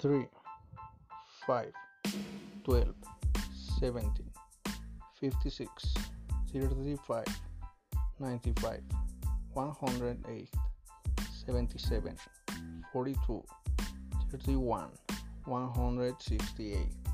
3, 5, 12, 17, 56, 35, 95, 108, 77, 42, 31, 168.